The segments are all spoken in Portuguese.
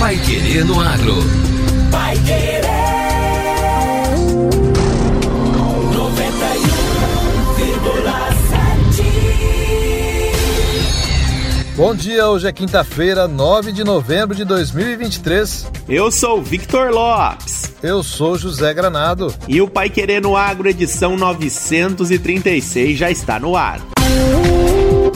Pai Querer no Agro. Pai Querer. 91,7. Bom dia, hoje é quinta-feira, 9 de novembro de 2023. Eu sou Victor Lopes. Eu sou José Granado. E o Pai Querer no Agro, edição 936, já está no ar.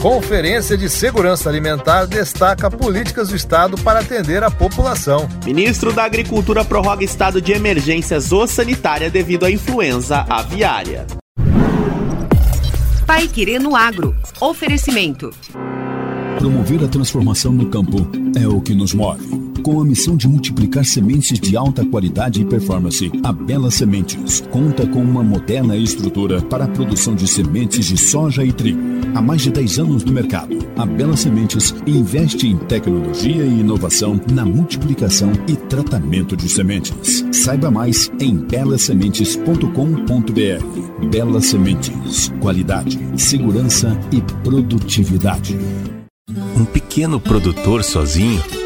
Conferência de Segurança Alimentar destaca políticas do Estado para atender a população. Ministro da Agricultura prorroga estado de emergência zoossanitária devido à influenza aviária. Pai Querer no Agro. Oferecimento. Promover a transformação no campo é o que nos move com a missão de multiplicar sementes de alta qualidade e performance, a Bela Sementes conta com uma moderna estrutura para a produção de sementes de soja e trigo. Há mais de 10 anos no mercado, a Bela Sementes investe em tecnologia e inovação na multiplicação e tratamento de sementes. Saiba mais em belasementes.com.br. Bela Sementes, qualidade, segurança e produtividade. Um pequeno produtor sozinho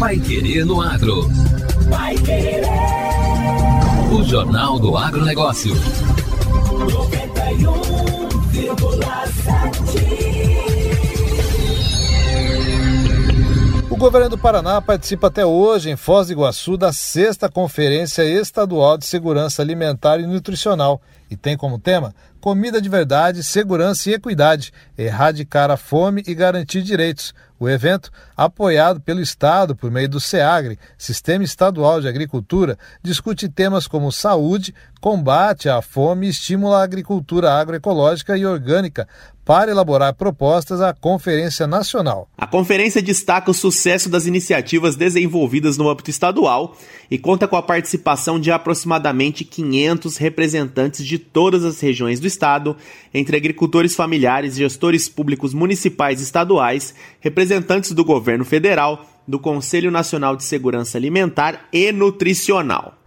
Pai Querer no Agro. Pai Querer. O Jornal do Agronegócio. 91,7. O governo do Paraná participa até hoje, em Foz do Iguaçu, da sexta Conferência Estadual de Segurança Alimentar e Nutricional e tem como tema Comida de Verdade, Segurança e Equidade, erradicar a fome e garantir direitos o evento, apoiado pelo Estado por meio do SEAGRE, Sistema Estadual de Agricultura, discute temas como saúde, combate à fome e estimula a agricultura agroecológica e orgânica para elaborar propostas à Conferência Nacional. A conferência destaca o sucesso das iniciativas desenvolvidas no âmbito estadual e conta com a participação de aproximadamente 500 representantes de todas as regiões do estado, entre agricultores familiares, gestores públicos municipais e estaduais, representantes do governo federal, do Conselho Nacional de Segurança Alimentar e Nutricional.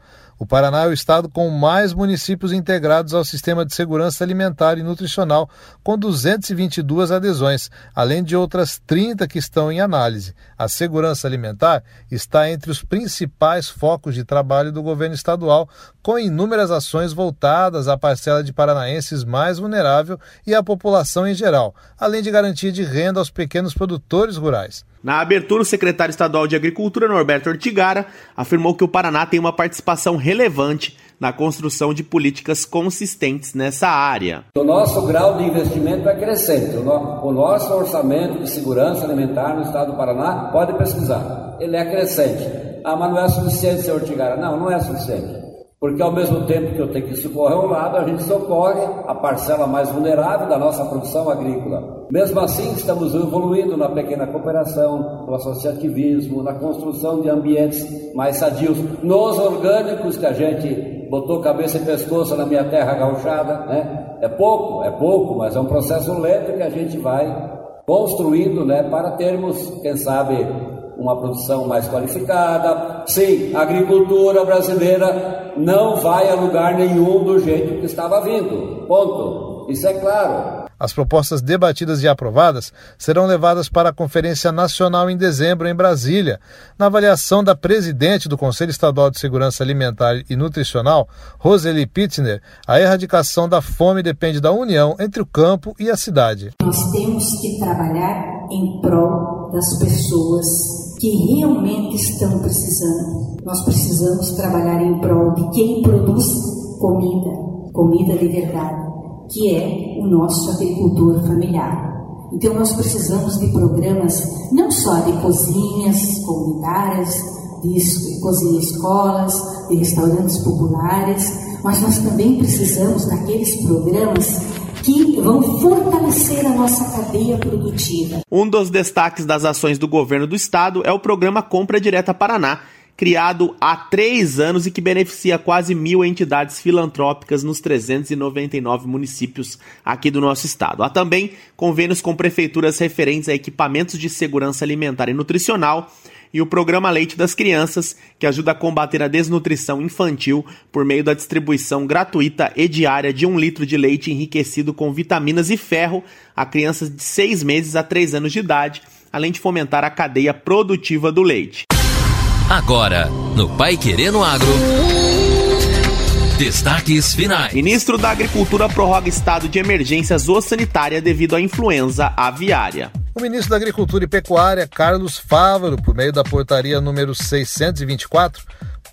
O Paraná é o estado com mais municípios integrados ao sistema de segurança alimentar e nutricional, com 222 adesões, além de outras 30 que estão em análise. A segurança alimentar está entre os principais focos de trabalho do governo estadual, com inúmeras ações voltadas à parcela de paranaenses mais vulnerável e à população em geral, além de garantia de renda aos pequenos produtores rurais. Na abertura, o secretário estadual de Agricultura, Norberto Ortigara, afirmou que o Paraná tem uma participação relevante na construção de políticas consistentes nessa área. O nosso grau de investimento é crescente. O nosso orçamento de segurança alimentar no estado do Paraná, pode pesquisar, ele é crescente. Ah, mas não é suficiente, senhor Ortigara. Não, não é suficiente. Porque ao mesmo tempo que eu tenho que socorrer um lado, a gente socorre a parcela mais vulnerável da nossa produção agrícola. Mesmo assim, estamos evoluindo na pequena cooperação, no associativismo, na construção de ambientes mais sadios, nos orgânicos que a gente botou cabeça e pescoço na minha terra gauchada, né? É pouco, é pouco, mas é um processo lento que a gente vai construindo, né, para termos, quem sabe, uma produção mais qualificada. Sim, a agricultura brasileira não vai a lugar nenhum do jeito que estava vindo. Ponto. Isso é claro. As propostas debatidas e aprovadas serão levadas para a Conferência Nacional em dezembro em Brasília. Na avaliação da presidente do Conselho Estadual de Segurança Alimentar e Nutricional, Roseli Pittner, a erradicação da fome depende da união entre o campo e a cidade. Nós temos que trabalhar em prol das pessoas que realmente estão precisando. Nós precisamos trabalhar em prol de quem produz comida, comida de verdade que é o nosso agricultor familiar. Então, nós precisamos de programas não só de cozinhas comunitárias, de cozinha escolas, de restaurantes populares, mas nós também precisamos daqueles programas vão fortalecer a nossa cadeia produtiva. Um dos destaques das ações do governo do estado é o programa Compra Direta Paraná, criado há três anos e que beneficia quase mil entidades filantrópicas nos 399 municípios aqui do nosso estado. Há também convênios com prefeituras referentes a equipamentos de segurança alimentar e nutricional e o programa Leite das Crianças, que ajuda a combater a desnutrição infantil por meio da distribuição gratuita e diária de um litro de leite enriquecido com vitaminas e ferro a crianças de 6 meses a 3 anos de idade, além de fomentar a cadeia produtiva do leite. Agora, no Pai Querendo Agro. Destaques finais. Ministro da Agricultura prorroga estado de emergência zoossanitária devido à influenza aviária. O ministro da Agricultura e Pecuária, Carlos Fávaro, por meio da portaria número 624,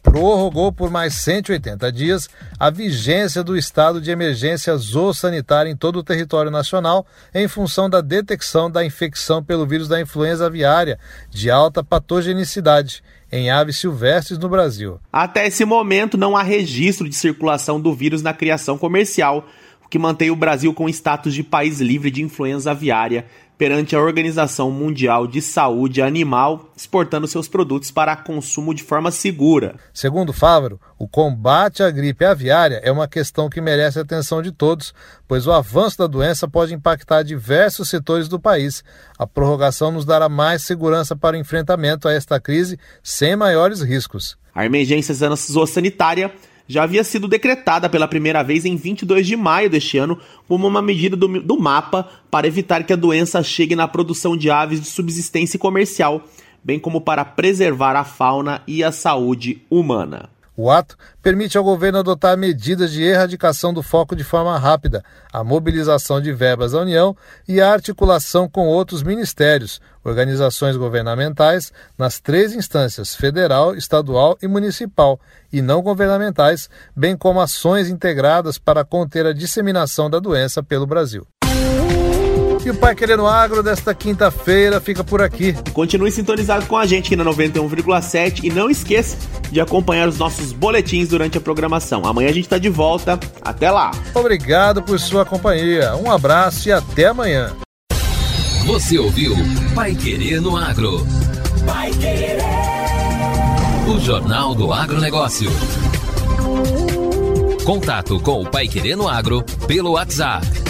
prorrogou por mais 180 dias a vigência do estado de emergência zoossanitária em todo o território nacional em função da detecção da infecção pelo vírus da influenza aviária de alta patogenicidade em aves silvestres no Brasil. Até esse momento não há registro de circulação do vírus na criação comercial, o que mantém o Brasil com status de país livre de influenza aviária perante a Organização Mundial de Saúde Animal, exportando seus produtos para consumo de forma segura. Segundo Fávaro, o combate à gripe aviária é uma questão que merece a atenção de todos, pois o avanço da doença pode impactar diversos setores do país. A prorrogação nos dará mais segurança para o enfrentamento a esta crise sem maiores riscos. A emergência zoossanitária já havia sido decretada pela primeira vez em 22 de maio deste ano como uma medida do, do mapa para evitar que a doença chegue na produção de aves de subsistência comercial, bem como para preservar a fauna e a saúde humana. O ato permite ao governo adotar medidas de erradicação do foco de forma rápida, a mobilização de verbas da União e a articulação com outros ministérios, organizações governamentais, nas três instâncias federal, estadual e municipal, e não governamentais, bem como ações integradas para conter a disseminação da doença pelo Brasil. E o Pai Querendo Agro desta quinta-feira fica por aqui. Continue sintonizado com a gente aqui na 91,7 e não esqueça de acompanhar os nossos boletins durante a programação. Amanhã a gente está de volta. Até lá. Obrigado por sua companhia. Um abraço e até amanhã. Você ouviu Pai Querendo Agro. Pai Querer. O Jornal do Agronegócio. Contato com o Pai Querendo Agro pelo WhatsApp